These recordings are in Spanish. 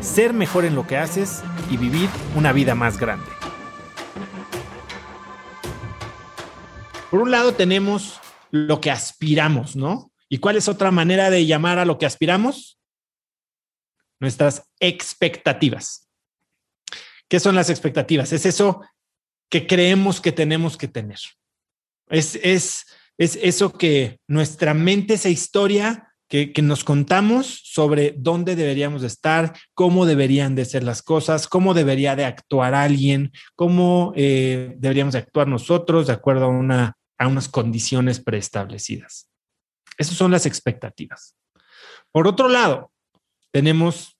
ser mejor en lo que haces y vivir una vida más grande. Por un lado tenemos lo que aspiramos, ¿no? ¿Y cuál es otra manera de llamar a lo que aspiramos? Nuestras expectativas. ¿Qué son las expectativas? Es eso que creemos que tenemos que tener. Es, es, es eso que nuestra mente, esa historia que, nos contamos sobre dónde deberíamos de estar, cómo deberían de ser las cosas, cómo debería de actuar alguien, cómo eh, deberíamos de actuar nosotros de acuerdo a, una, a unas condiciones preestablecidas. Esas son las expectativas. Por otro lado, tenemos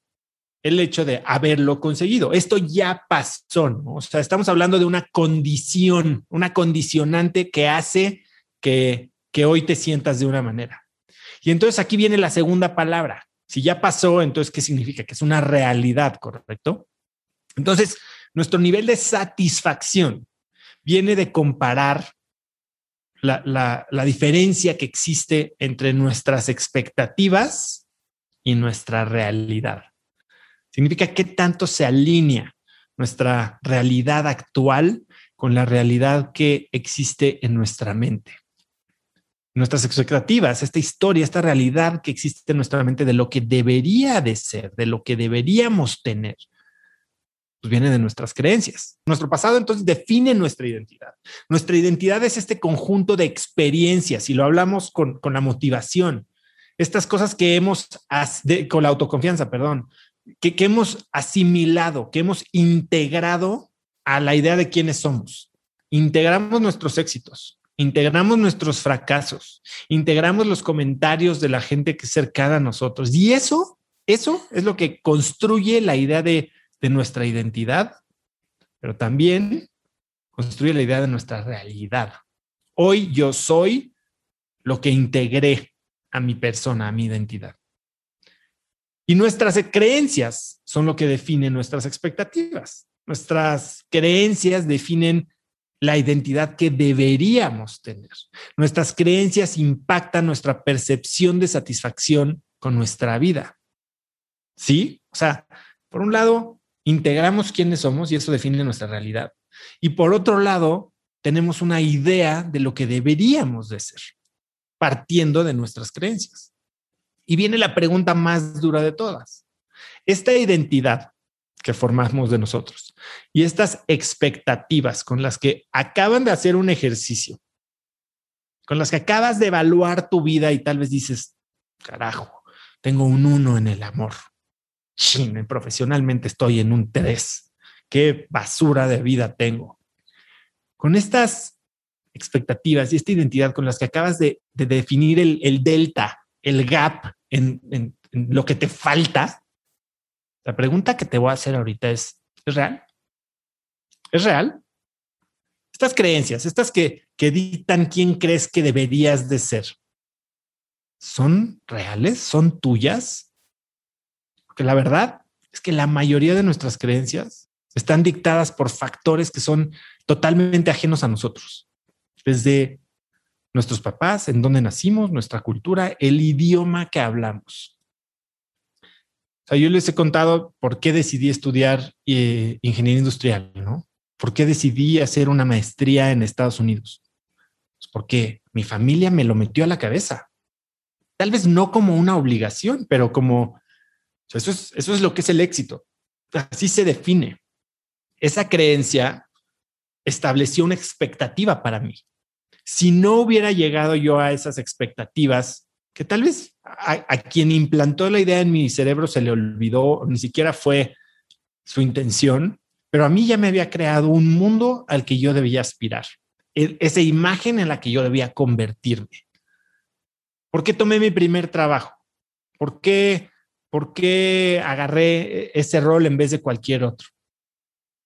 el hecho de haberlo conseguido. Esto ya pasó, ¿no? O sea, estamos hablando de una condición, una condicionante que hace que, que hoy te sientas de una manera. Y entonces aquí viene la segunda palabra. Si ya pasó, entonces, ¿qué significa? Que es una realidad, ¿correcto? Entonces, nuestro nivel de satisfacción viene de comparar la, diferencia que existe entre nuestras expectativas y nuestra realidad. Significa qué tanto se alinea nuestra realidad actual con la realidad que existe en nuestra mente nuestras expectativas, esta historia, esta realidad que existe en nuestra mente de lo que debería de ser, de lo que deberíamos tener, pues viene de nuestras creencias. Nuestro pasado entonces define nuestra identidad. Nuestra identidad es este conjunto de experiencias y lo hablamos con, con la motivación. Estas cosas que hemos, con la autoconfianza, perdón, que, que hemos asimilado, que hemos integrado a la idea de quiénes somos. Integramos nuestros éxitos, integramos nuestros fracasos, integramos los comentarios de la gente que es cercana a nosotros. Y eso, eso es lo que construye la idea de, de nuestra identidad, pero también construye la idea de nuestra realidad. Hoy yo soy lo que integré a mi persona, a mi identidad. Y nuestras creencias son lo que definen nuestras expectativas. Nuestras creencias definen la identidad que deberíamos tener. Nuestras creencias impactan nuestra percepción de satisfacción con nuestra vida. ¿Sí? O sea, por un lado, integramos quiénes somos y eso define nuestra realidad. Y por otro lado, tenemos una idea de lo que deberíamos de ser, partiendo de nuestras creencias. Y viene la pregunta más dura de todas. Esta identidad que formamos de nosotros y estas expectativas con las que acaban de hacer un ejercicio, con las que acabas de evaluar tu vida y tal vez dices, carajo, tengo un uno en el amor. Chin, profesionalmente estoy en un tres. Qué basura de vida tengo. Con estas expectativas y esta identidad con las que acabas de, definir el, delta, el gap en lo que te falta, la pregunta que te voy a hacer ahorita es, ¿es real? ¿Es real? Estas creencias, estas que, que dictan quién crees que deberías de ser, ¿son reales? ¿Son tuyas? Porque la verdad es que la mayoría de nuestras creencias están dictadas por factores que son totalmente ajenos a nosotros. Desde nuestros papás, en dónde nacimos, nuestra cultura, el idioma que hablamos yo les he contado por qué decidí estudiar eh, ingeniería industrial, ¿no? ¿Por qué decidí hacer una maestría en Estados Unidos? Pues porque mi familia me lo metió a la cabeza. Tal vez no como una obligación, pero como eso es, eso es lo que es el éxito. Así se define. Esa creencia estableció una expectativa para mí. Si no hubiera llegado yo a esas expectativas, que tal vez a, quien implantó la idea en mi cerebro se le olvidó, ni siquiera fue su intención, pero a mí ya me había creado un mundo al que yo debía aspirar, e, esa imagen en la que yo debía convertirme. ¿Por qué tomé mi primer trabajo? ¿Por qué ¿por qué agarré ese rol en vez de cualquier otro?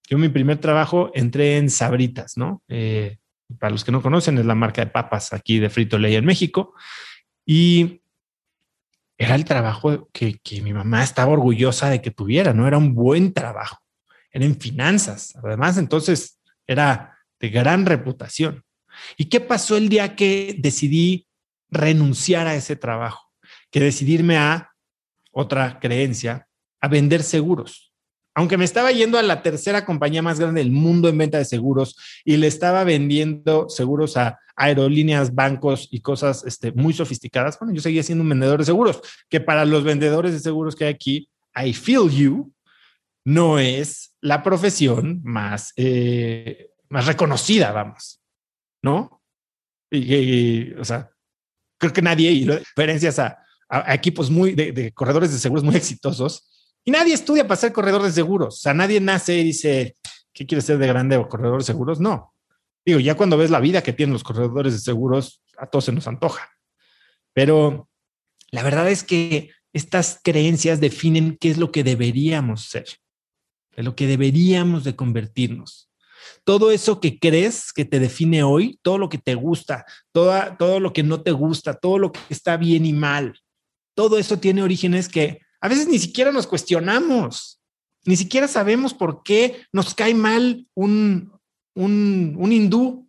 Yo mi primer trabajo entré en Sabritas, ¿no? Eh, para los que no conocen, es la marca de papas aquí de Frito Lay en México. Y era el trabajo que, que, mi mamá estaba orgullosa de que tuviera, ¿no? Era un buen trabajo. Era en finanzas. Además, entonces era de gran reputación. ¿Y qué pasó el día que decidí renunciar a ese trabajo? Que decidirme a otra creencia, a vender seguros. Aunque me estaba yendo a la tercera compañía más grande del mundo en venta de seguros y le estaba vendiendo seguros a aerolíneas, bancos y cosas este, muy sofisticadas, bueno, yo seguía siendo un vendedor de seguros, que para los vendedores de seguros que hay aquí, I feel you, no es la profesión más, eh, más reconocida, vamos, ¿no? Y, o sea, creo que nadie, y a, a, equipos muy de, corredores de seguros muy exitosos, y nadie estudia para ser corredor de seguros. O sea, nadie nace y dice, ¿qué quiere ser de grande o corredor de seguros? No. Digo, ya cuando ves la vida que tienen los corredores de seguros, a todos se nos antoja. Pero la verdad es que estas creencias definen qué es lo que deberíamos ser, de lo que deberíamos de convertirnos. Todo eso que crees que te define hoy, todo lo que te gusta, todo, todo lo que no te gusta, todo lo que está bien y mal, todo eso tiene orígenes que a veces ni siquiera nos cuestionamos, ni siquiera sabemos por qué nos cae mal un, un, un hindú,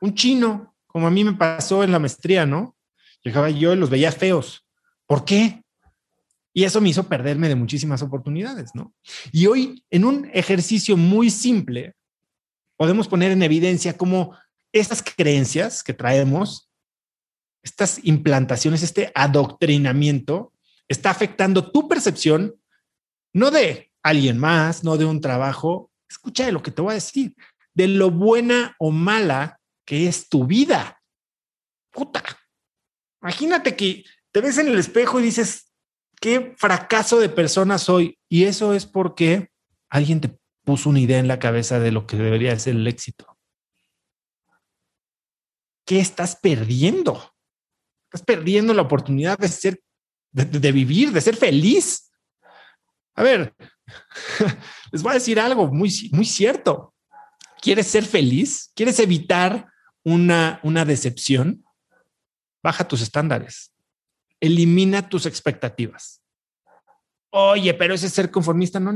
un chino, como a mí me pasó en la maestría, ¿no? Llegaba yo y los veía feos. ¿Por qué? Y eso me hizo perderme de muchísimas oportunidades, ¿no? Y hoy, en un ejercicio muy simple, podemos poner en evidencia cómo estas creencias que traemos estas implantaciones, este adoctrinamiento, está afectando tu percepción, no de alguien más, no de un trabajo. Escucha de lo que te voy a decir, de lo buena o mala que es tu vida. Puta. Imagínate que te ves en el espejo y dices, qué fracaso de persona soy. Y eso es porque alguien te puso una idea en la cabeza de lo que debería ser el éxito. ¿Qué estás perdiendo? Estás perdiendo la oportunidad de ser, de, vivir, de ser feliz. A ver, les voy a decir algo muy, muy cierto. ¿Quieres ser feliz? ¿Quieres evitar una, una decepción? Baja tus estándares. Elimina tus expectativas. Oye, pero ese es ser conformista, no.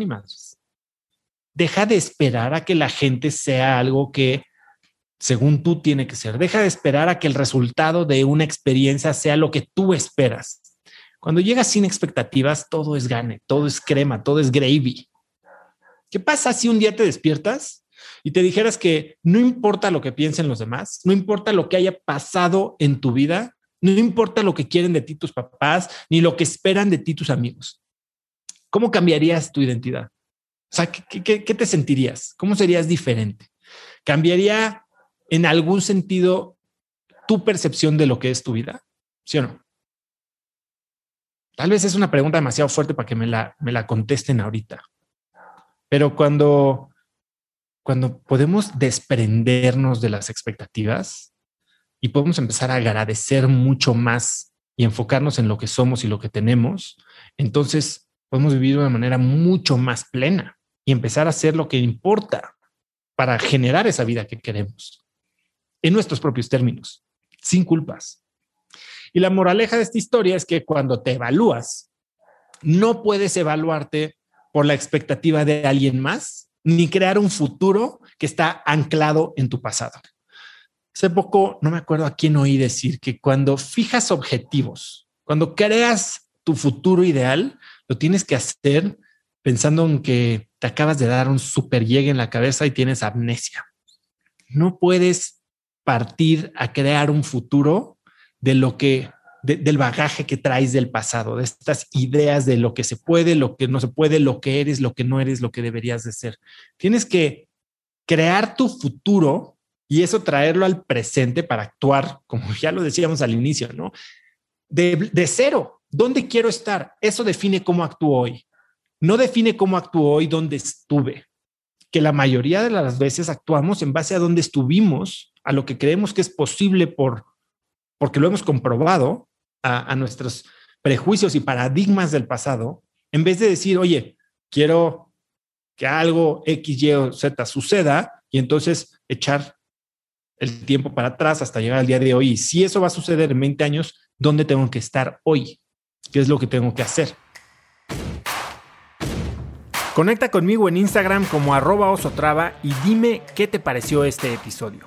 Deja de esperar a que la gente sea algo que según tú tiene que ser. Deja de esperar a que el resultado de una experiencia sea lo que tú esperas. Cuando llegas sin expectativas, todo es gane, todo es crema, todo es gravy. ¿Qué pasa si un día te despiertas y te dijeras que no importa lo que piensen los demás, no importa lo que haya pasado en tu vida, no importa lo que quieren de ti tus papás, ni lo que esperan de ti tus amigos? ¿Cómo cambiarías tu identidad? O sea, ¿qué, qué te sentirías? ¿Cómo serías diferente? ¿Cambiaría en algún sentido tu percepción de lo que es tu vida? ¿Sí o no? Tal vez es una pregunta demasiado fuerte para que me la, me la contesten ahorita. Pero cuando, cuando podemos desprendernos de las expectativas y podemos empezar a agradecer mucho más y enfocarnos en lo que somos y lo que tenemos, entonces podemos vivir de una manera mucho más plena y empezar a hacer lo que importa para generar esa vida que queremos en nuestros propios términos, sin culpas. Y la moraleja de esta historia es que cuando te evalúas, no puedes evaluarte por la expectativa de alguien más, ni crear un futuro que está anclado en tu pasado. Hace poco, no me acuerdo a quién oí decir que cuando fijas objetivos, cuando creas tu futuro ideal, lo tienes que hacer pensando en que te acabas de dar un super llegue en la cabeza y tienes amnesia. No puedes partir a crear un futuro de lo que, del bagaje que traes del pasado, de estas ideas de lo que se puede, lo que no se puede, lo que eres, lo que no eres, lo que deberías de ser. Tienes que crear tu futuro y eso traerlo al presente para actuar, como ya lo decíamos al inicio, ¿no? De, de cero, ¿dónde quiero estar? Eso define cómo actúo hoy. No define cómo actúo hoy, dónde estuve que la mayoría de las veces actuamos en base a dónde estuvimos a lo que creemos que es posible por, porque lo hemos comprobado, a, nuestros prejuicios y paradigmas del pasado, En vez de decir, oye, quiero que algo X, Y o Z suceda y entonces echar el tiempo para atrás hasta llegar al día de hoy. Y si eso va a suceder en 20 años, ¿dónde tengo que estar hoy? ¿Qué es lo que tengo que hacer? Conecta conmigo en Instagram como arroba osotrava y dime qué te pareció este episodio.